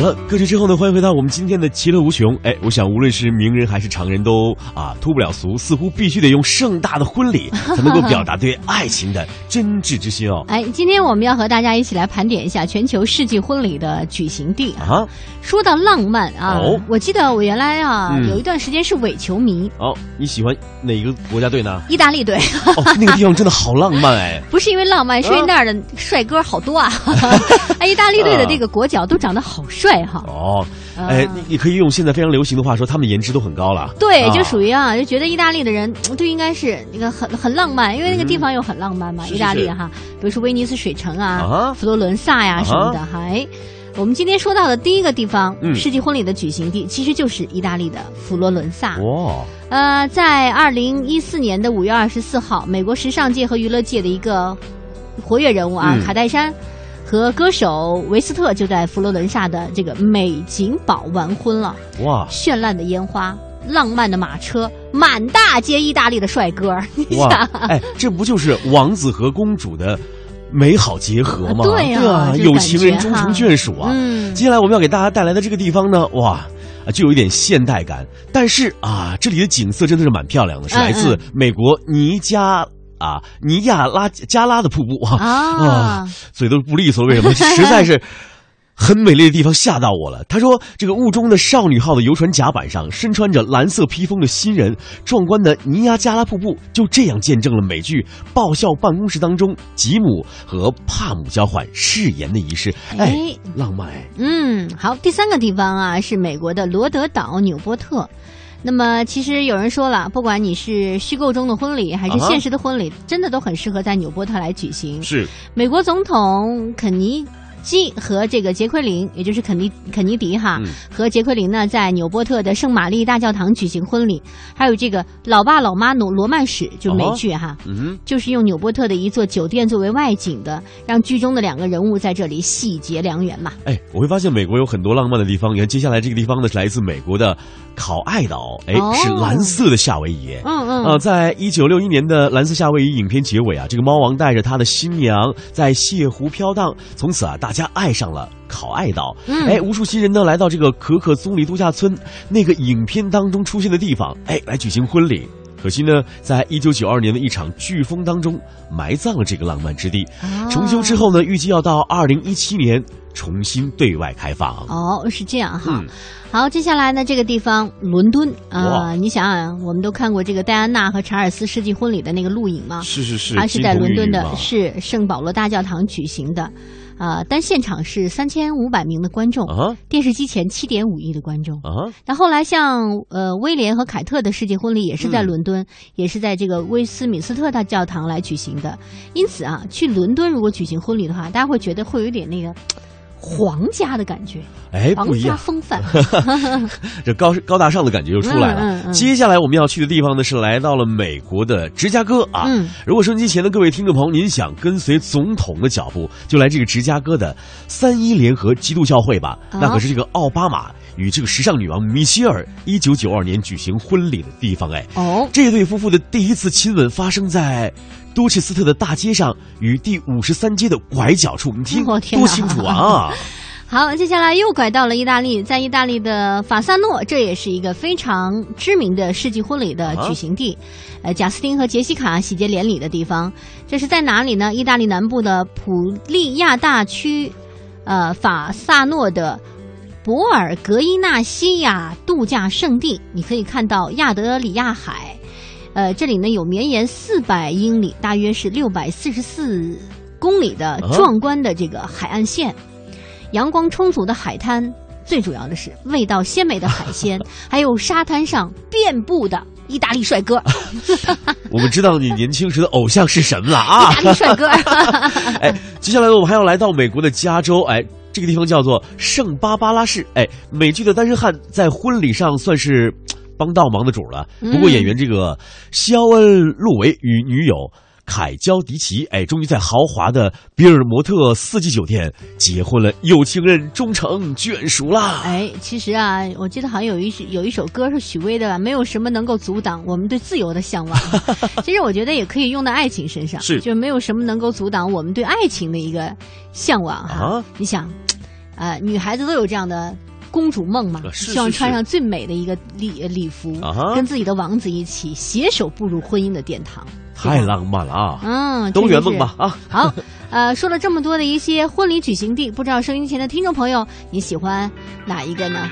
好了，歌曲之后呢，欢迎回到我们今天的其乐无穷。哎，我想无论是名人还是常人都啊脱不了俗，似乎必须得用盛大的婚礼 才能够表达对爱情的真挚之心哦。哎，今天我们要和大家一起来盘点一下全球世纪婚礼的举行地啊。啊，说到浪漫啊，哦我记得我原来啊、嗯有一段时间是伪球迷，哦，你喜欢哪个国家队呢？意大利队，哦，那个地方真的好浪漫哎。不是因为浪漫，是因为那儿的帅哥好多啊。哎，意大利队的这个国脚都长得好帅哈。哦，哎，你你可以用现在非常流行的话说，他们颜值都很高了。对，啊。就属于啊，就觉得意大利的人嗯就应该是那个很很浪漫，因为那个地方又很浪漫嘛，意大利哈，比如说威尼斯水城啊、啊佛罗伦萨呀、什么的，还。我们今天说到的第一个地方，嗯。世纪婚礼的举行地，其实就是意大利的佛罗伦萨。哇，呃，在二零一四年的五月二十四号，美国时尚界和娱乐界的一个活跃人物啊，嗯。卡戴珊和歌手维斯特就在佛罗伦萨的这个美景堡完婚了。哇绚烂的烟花、浪漫的马车，满大街意大利的帅哥 儿，你哇想，，哎，这不就是王子和公主的美好结合吗？对呀啊，有情人终成眷属啊。嗯接下来我们要给大家带来的这个地方呢，哇。啊，就有一点现代感，但是啊，这里的景色真的是蛮漂亮的，是嗯来自美国尼加啊尼亚拉加拉的瀑布啊啊嘴都不利索，为什么？实在是很美丽的地方吓到我了。他说，这个雾中的少女号的游船甲板上，身穿着蓝色披风的新人，壮观的尼亚加拉瀑布就这样见证了美剧《爆笑办公室》当中吉姆和帕姆交换誓言的仪式。哎哎，浪漫哎。嗯，好，第三个地方啊是美国的罗德岛纽波特。那么，其实有人说了，不管你是虚构中的婚礼还是现实的婚礼，真的都很适合在纽波特来举行。是美国总统肯尼基和这个杰奎琳，也就是肯尼肯尼迪哈，嗯和杰奎琳呢，在纽波特的圣玛丽大教堂举行婚礼。还有这个《老爸老妈罗罗曼史》，就是美剧哈。嗯，就是用纽波特的一座酒店作为外景的，让剧中的两个人物在这里喜结良缘嘛。哎，我会发现美国有很多浪漫的地方。你看，接下来这个地方呢是来自美国的考爱岛，哎，哦是蓝色的夏威夷。嗯嗯，呃，在一九六一年的《蓝色夏威夷》影片结尾啊，这个猫王带着他的新娘在泻湖飘荡，从此啊，大家爱上了考爱岛。嗯哎，无数新人呢来到这个可可棕榈度假村那个影片当中出现的地方，哎，来举行婚礼。可惜呢，在一九九二年的一场飓风当中埋葬了这个浪漫之地。啊重修之后呢，预计要到二零一七年重新对外开放。哦，是这样哈。嗯好，接下来呢，这个地方伦敦啊、哇你想想，我们都看过这个戴安娜和查尔斯世纪婚礼的那个录影吗？是是是，它是在伦敦的是圣保罗大教堂举行的，啊、但现场是三千五百名的观众，啊电视机前七点五亿的观众。啊，那后来像呃威廉和凯特的世界婚礼也是在嗯伦敦，也是在这个威斯敏斯特大教堂来举行的。因此啊，去伦敦如果举行婚礼的话，大家会觉得会有一点那个皇家的感觉，哎，皇不一样，家风范。这高高大上的感觉就出来了。嗯嗯嗯接下来我们要去的地方呢，是来到了美国的芝加哥啊。嗯如果收音机前的各位听众朋友，您想跟随总统的脚步，就来这个芝加哥的三一联合基督教会吧。啊那可是这个奥巴马与这个时尚女王米歇尔一九九二年举行婚礼的地方。哎，哦，这对夫妇的第一次亲吻发生在多切斯特的大街上与第五十三街的拐角处。你听我天哪多清楚啊！好，接下来又拐到了意大利，在意大利的法萨诺，这也是一个非常知名的世纪婚礼的举行地，呃，贾斯汀和杰西卡喜结连理的地方。这是在哪里呢？意大利南部的普利亚大区，呃，法萨诺的博尔格伊纳西亚度假胜地，你可以看到亚德里亚海。呃，这里呢有绵延四百英里，大约是六百四十四公里的壮观的这个海岸线。阳光充足的海滩，最主要的是味道鲜美的海鲜，还有沙滩上遍布的意大利帅哥，我们知道你年轻时的偶像是什么了啊意！大利帅哥。哎，接下来呢，我们还要来到美国的加州，哎，这个地方叫做圣巴巴拉市，哎，美剧的单身汉在婚礼上算是嘖帮倒忙的主了。不过嗯演员这个肖恩·路维与女友。凯娇迪奇，哎，终于在豪华的比尔摩特四季酒店结婚了，有情人终成眷属啦！哎，其实啊，我记得好像有一有一首歌是许巍的吧，没有什么能够阻挡我们对自由的向往。其实我觉得也可以用到爱情身上，是，就没有什么能够阻挡我们对爱情的一个向往哈。你想，呃，女孩子都有这样的。公主梦嘛，希望穿上最美的一个礼礼服，跟自己的王子一起携手步入婚姻的殿堂，太浪漫了啊！嗯，都圆梦吧啊！好，呃，说了这么多的一些婚礼举行地，不知道收音前的听众朋友你喜欢哪一个呢？